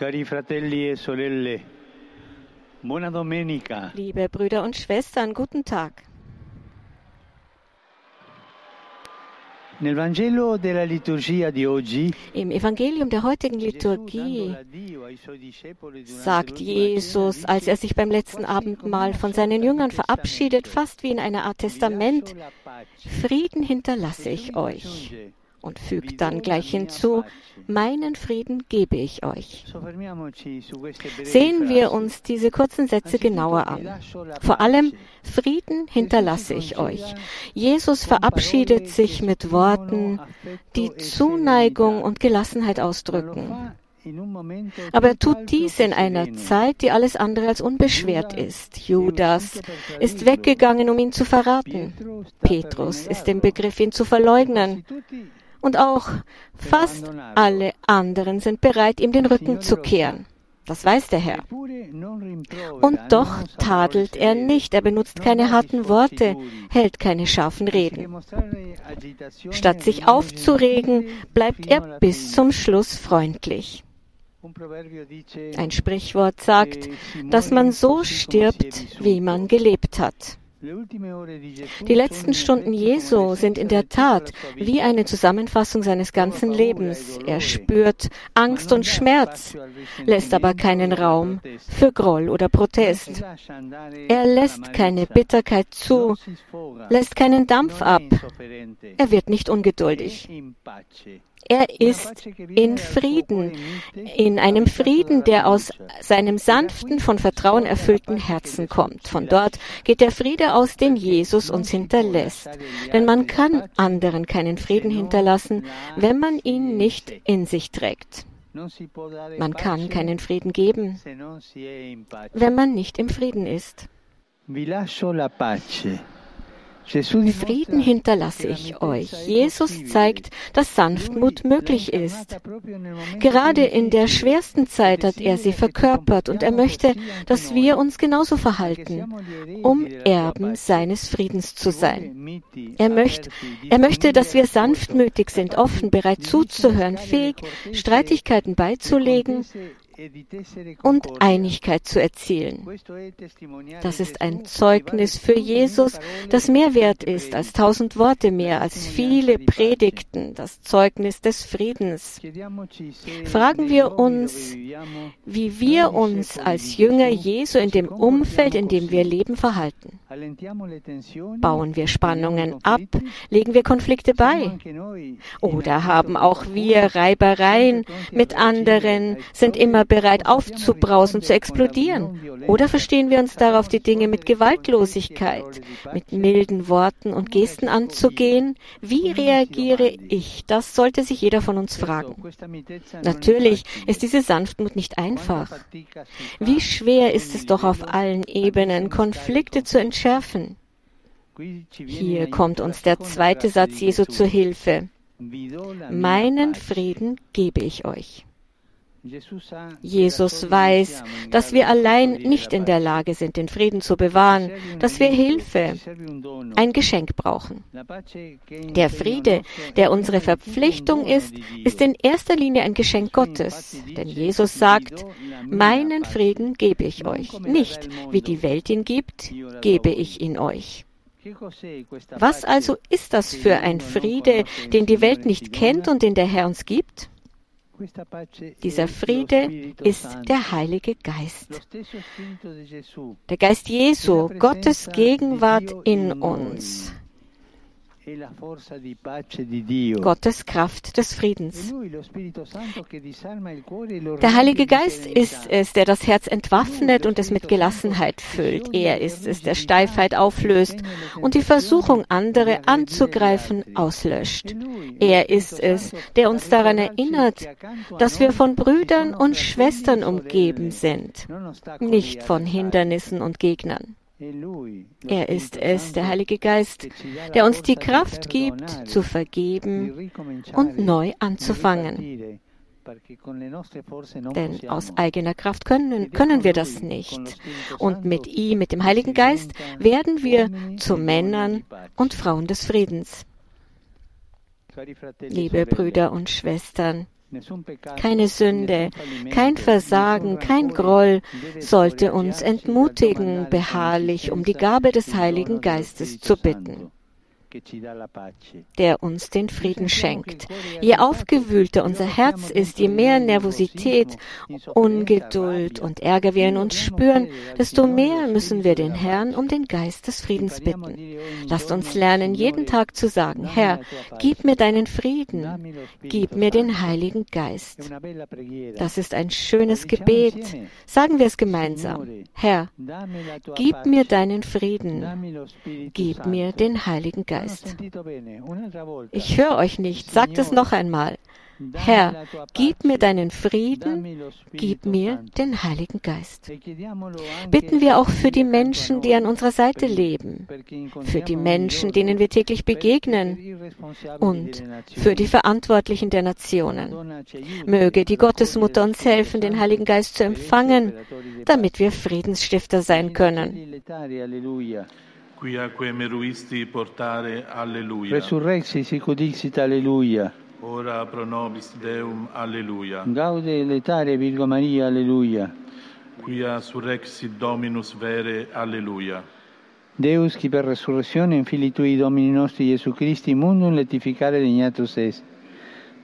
Cari fratelli e sorelle, buona domenica. Liebe Brüder und Schwestern, guten Tag. Im Evangelium der heutigen Liturgie sagt Jesus, als er sich beim letzten Abendmahl von seinen Jüngern verabschiedet, fast wie in einer Art Testament, Frieden hinterlasse ich euch und fügt dann gleich hinzu, meinen Frieden gebe ich euch. Sehen wir uns diese kurzen Sätze genauer an. Vor allem, Frieden hinterlasse ich euch. Jesus verabschiedet sich mit Worten, die Zuneigung und Gelassenheit ausdrücken. Aber er tut dies in einer Zeit, die alles andere als unbeschwert ist. Judas ist weggegangen, um ihn zu verraten. Petrus ist im Begriff, ihn zu verleugnen. Und auch fast alle anderen sind bereit, ihm den Rücken zu kehren. Das weiß der Herr. Und doch tadelt er nicht, er benutzt keine harten Worte, hält keine scharfen Reden. Statt sich aufzuregen, bleibt er bis zum Schluss freundlich. Ein Sprichwort sagt, dass man so stirbt, wie man gelebt hat. Die letzten Stunden Jesu sind in der Tat wie eine Zusammenfassung seines ganzen Lebens. Er spürt Angst und Schmerz, lässt aber keinen Raum für Groll oder Protest. Er lässt keine Bitterkeit zu, lässt keinen Dampf ab. Er wird nicht ungeduldig. Er ist in Frieden, in einem Frieden, der aus seinem sanften, von Vertrauen erfüllten Herzen kommt. Von dort geht der Friede aus, den Jesus uns hinterlässt. Denn man kann anderen keinen Frieden hinterlassen, wenn man ihn nicht in sich trägt. Man kann keinen Frieden geben, wenn man nicht im Frieden ist. Frieden hinterlasse ich euch. Jesus zeigt, dass Sanftmut möglich ist. Gerade in der schwersten Zeit hat er sie verkörpert und er möchte, dass wir uns genauso verhalten, um Erben seines Friedens zu sein. Er möchte, er möchte, dass wir sanftmütig sind, offen, bereit zuzuhören, fähig, Streitigkeiten beizulegen und Einigkeit zu erzielen. Das ist ein Zeugnis für Jesus, das mehr wert ist als tausend Worte mehr, als viele Predigten, das Zeugnis des Friedens. Fragen wir uns, wie wir uns als Jünger Jesu in dem Umfeld, in dem wir leben, verhalten. Bauen wir Spannungen ab? Legen wir Konflikte bei? Oder haben auch wir Reibereien mit anderen, sind immer bereit aufzubrausen, zu explodieren? Oder verstehen wir uns darauf, die Dinge mit Gewaltlosigkeit, mit milden Worten und Gesten anzugehen? Wie reagiere ich? Das sollte sich jeder von uns fragen. Natürlich ist diese Sanftmut nicht einfach. Wie schwer ist es doch auf allen Ebenen, Konflikte zu entschärfen? Hier kommt uns der zweite Satz Jesu zur Hilfe. Meinen Frieden gebe ich euch. Jesus weiß, dass wir allein nicht in der Lage sind, den Frieden zu bewahren, dass wir Hilfe, ein Geschenk brauchen. Der Friede, der unsere Verpflichtung ist, ist in erster Linie ein Geschenk Gottes. Denn Jesus sagt, meinen Frieden gebe ich euch. Nicht, wie die Welt ihn gibt, gebe ich ihn euch. Was also ist das für ein Friede, den die Welt nicht kennt und den der Herr uns gibt? Dieser Friede ist der Heilige Geist. Der Geist Jesu, Gottes Gegenwart in uns. Gottes Kraft des Friedens. Der Heilige Geist ist es, der das Herz entwaffnet und es mit Gelassenheit füllt. Er ist es, der Steifheit auflöst und die Versuchung, andere anzugreifen, auslöscht. Er ist es, der uns daran erinnert, dass wir von Brüdern und Schwestern umgeben sind, nicht von Hindernissen und Gegnern. Er ist es, der Heilige Geist, der uns die Kraft gibt, zu vergeben und neu anzufangen. Denn aus eigener Kraft können, können wir das nicht. Und mit ihm, mit dem Heiligen Geist, werden wir zu Männern und Frauen des Friedens. Liebe Brüder und Schwestern, Keine Sünde, kein Versagen, kein Groll sollte uns entmutigen, beharrlich um die Gabe des Heiligen Geistes zu bitten der uns den Frieden schenkt. Je aufgewühlter unser Herz ist, je mehr Nervosität, Ungeduld und Ärger wir in uns spüren, desto mehr müssen wir den Herrn um den Geist des Friedens bitten. Lasst uns lernen, jeden Tag zu sagen, Herr, gib mir deinen Frieden, gib mir den Heiligen Geist. Das ist ein schönes Gebet. Sagen wir es gemeinsam. Herr, gib mir deinen Frieden, gib mir den Heiligen Geist. Geist. Ich höre euch nicht. Sagt es noch einmal. Herr, gib mir deinen Frieden, gib mir den Heiligen Geist. Bitten wir auch für die Menschen, die an unserer Seite leben, für die Menschen, denen wir täglich begegnen und für die Verantwortlichen der Nationen. Möge die Gottesmutter uns helfen, den Heiligen Geist zu empfangen, damit wir Friedensstifter sein können quia meruisti portare alleluia. Resurrexi sic udixit alleluia. Ora pro nobis Deum alleluia. Gaude letare Virgo Maria alleluia. Quia surrexit Dominus vere alleluia. Deus qui per resurrezione in fili tui Domini nostri Gesù Christi mundum letificare degnatus est.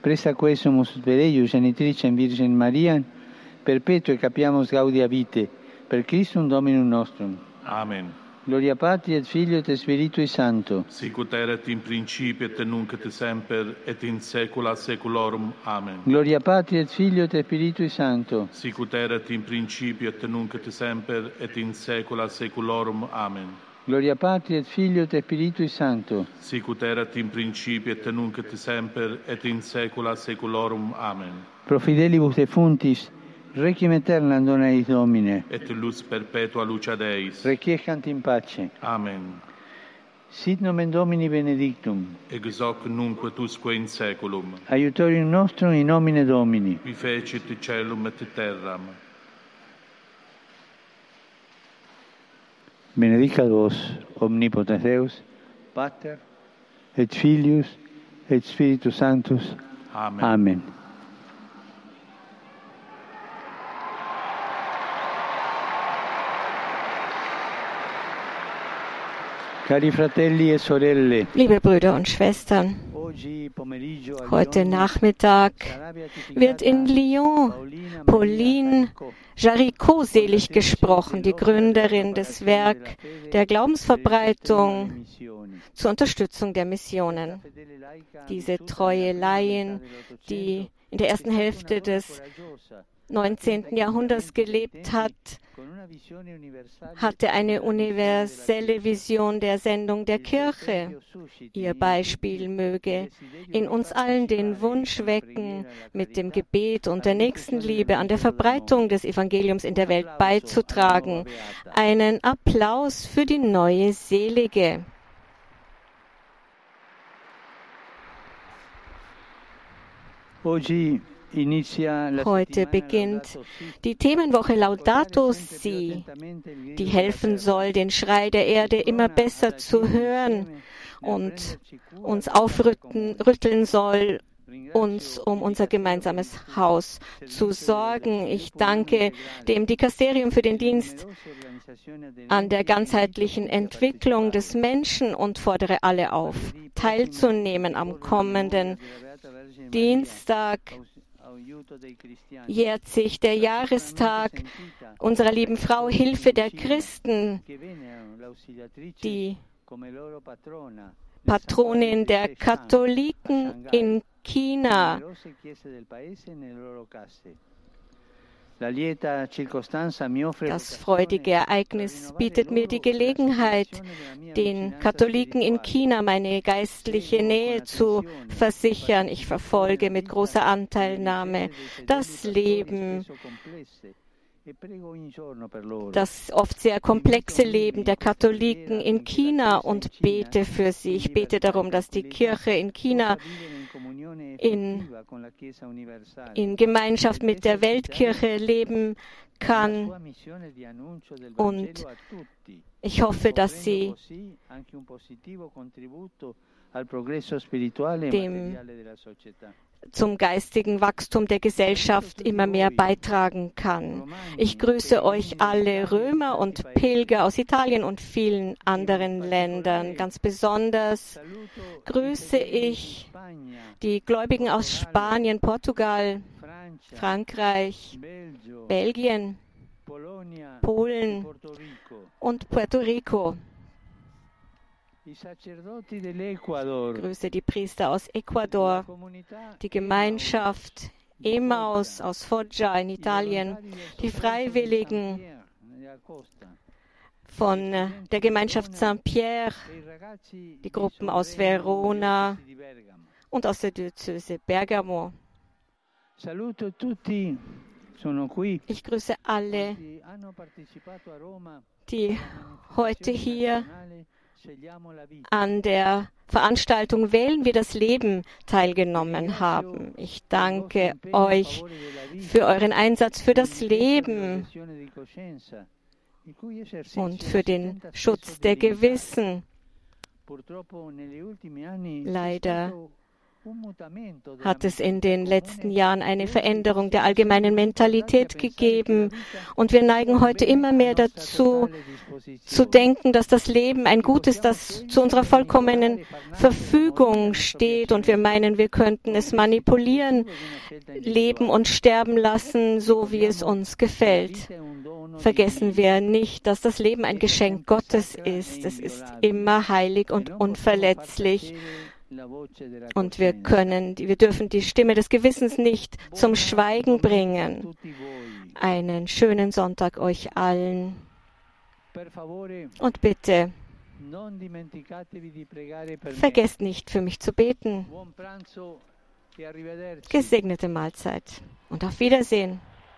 Presta quesumus per eius genitricem Virgen Maria perpetue capiamus gaudia vite per Christum Dominum nostrum. Amen. Gloria Patri et Filio et Spiritui Sancto. Sicut erat in principio et nunc et semper et in saecula saeculorum. Amen. Gloria Patri et Filio et Spiritui Sancto. Sicut erat in principio et nunc et semper et in saecula saeculorum. Amen. Gloria Patri et Filio et Spiritui Sancto. Sicut erat in principio et nunc et semper et in saecula saeculorum. Amen. Pro fidelibus defuntis Requiem aeternam dona eis Domine. Et lux perpetua lucia Deis. Requiescant in pace. Amen. Sit nomen Domini benedictum. Ex hoc nunc tusque in saeculum. Aiutorium nostrum in nomine Domini. Qui fecit celum et terram. Benedicat vos, omnipotens Deus, Pater, et Filius, et Spiritus Sanctus. Amen. Amen. Liebe Brüder und Schwestern, heute Nachmittag wird in Lyon Pauline Jaricot selig gesprochen, die Gründerin des Werk der Glaubensverbreitung zur Unterstützung der Missionen. Diese treue Laien, die in der ersten Hälfte des 19. Jahrhunderts gelebt hat, hatte eine universelle Vision der Sendung der Kirche. Ihr Beispiel möge in uns allen den Wunsch wecken, mit dem Gebet und der Nächstenliebe an der Verbreitung des Evangeliums in der Welt beizutragen. Einen Applaus für die neue Selige. Heute beginnt die Themenwoche Laudato Si, die helfen soll, den Schrei der Erde immer besser zu hören und uns aufrütteln soll, uns um unser gemeinsames Haus zu sorgen. Ich danke dem Dikasterium für den Dienst an der ganzheitlichen Entwicklung des Menschen und fordere alle auf, teilzunehmen am kommenden Dienstag jährt sich der Jahrestag unserer lieben Frau Hilfe der Christen, die Patronin der Katholiken in China. Das freudige Ereignis bietet mir die Gelegenheit, den Katholiken in China meine geistliche Nähe zu versichern. Ich verfolge mit großer Anteilnahme das Leben das oft sehr komplexe Leben der Katholiken in China und bete für sie. Ich bete darum, dass die Kirche in China in, in Gemeinschaft mit der Weltkirche leben kann. Und ich hoffe, dass sie dem zum geistigen Wachstum der Gesellschaft immer mehr beitragen kann. Ich grüße euch alle Römer und Pilger aus Italien und vielen anderen Ländern. Ganz besonders grüße ich die Gläubigen aus Spanien, Portugal, Frankreich, Belgien, Polen und Puerto Rico. Ich grüße die Priester aus Ecuador, die Gemeinschaft Emaus aus Foggia in Italien, die Freiwilligen von der Gemeinschaft Saint-Pierre, die Gruppen aus Verona und aus der Diözese Bergamo. Ich grüße alle, die heute hier an der Veranstaltung Wählen wir das Leben teilgenommen haben. Ich danke euch für euren Einsatz für das Leben und für den Schutz der Gewissen. Leider hat es in den letzten Jahren eine Veränderung der allgemeinen Mentalität gegeben. Und wir neigen heute immer mehr dazu, zu denken, dass das Leben ein Gut ist, das zu unserer vollkommenen Verfügung steht. Und wir meinen, wir könnten es manipulieren, leben und sterben lassen, so wie es uns gefällt. Vergessen wir nicht, dass das Leben ein Geschenk Gottes ist. Es ist immer heilig und unverletzlich. Und wir können, wir dürfen die Stimme des Gewissens nicht zum Schweigen bringen. Einen schönen Sonntag euch allen. Und bitte, vergesst nicht für mich zu beten. Gesegnete Mahlzeit und auf Wiedersehen.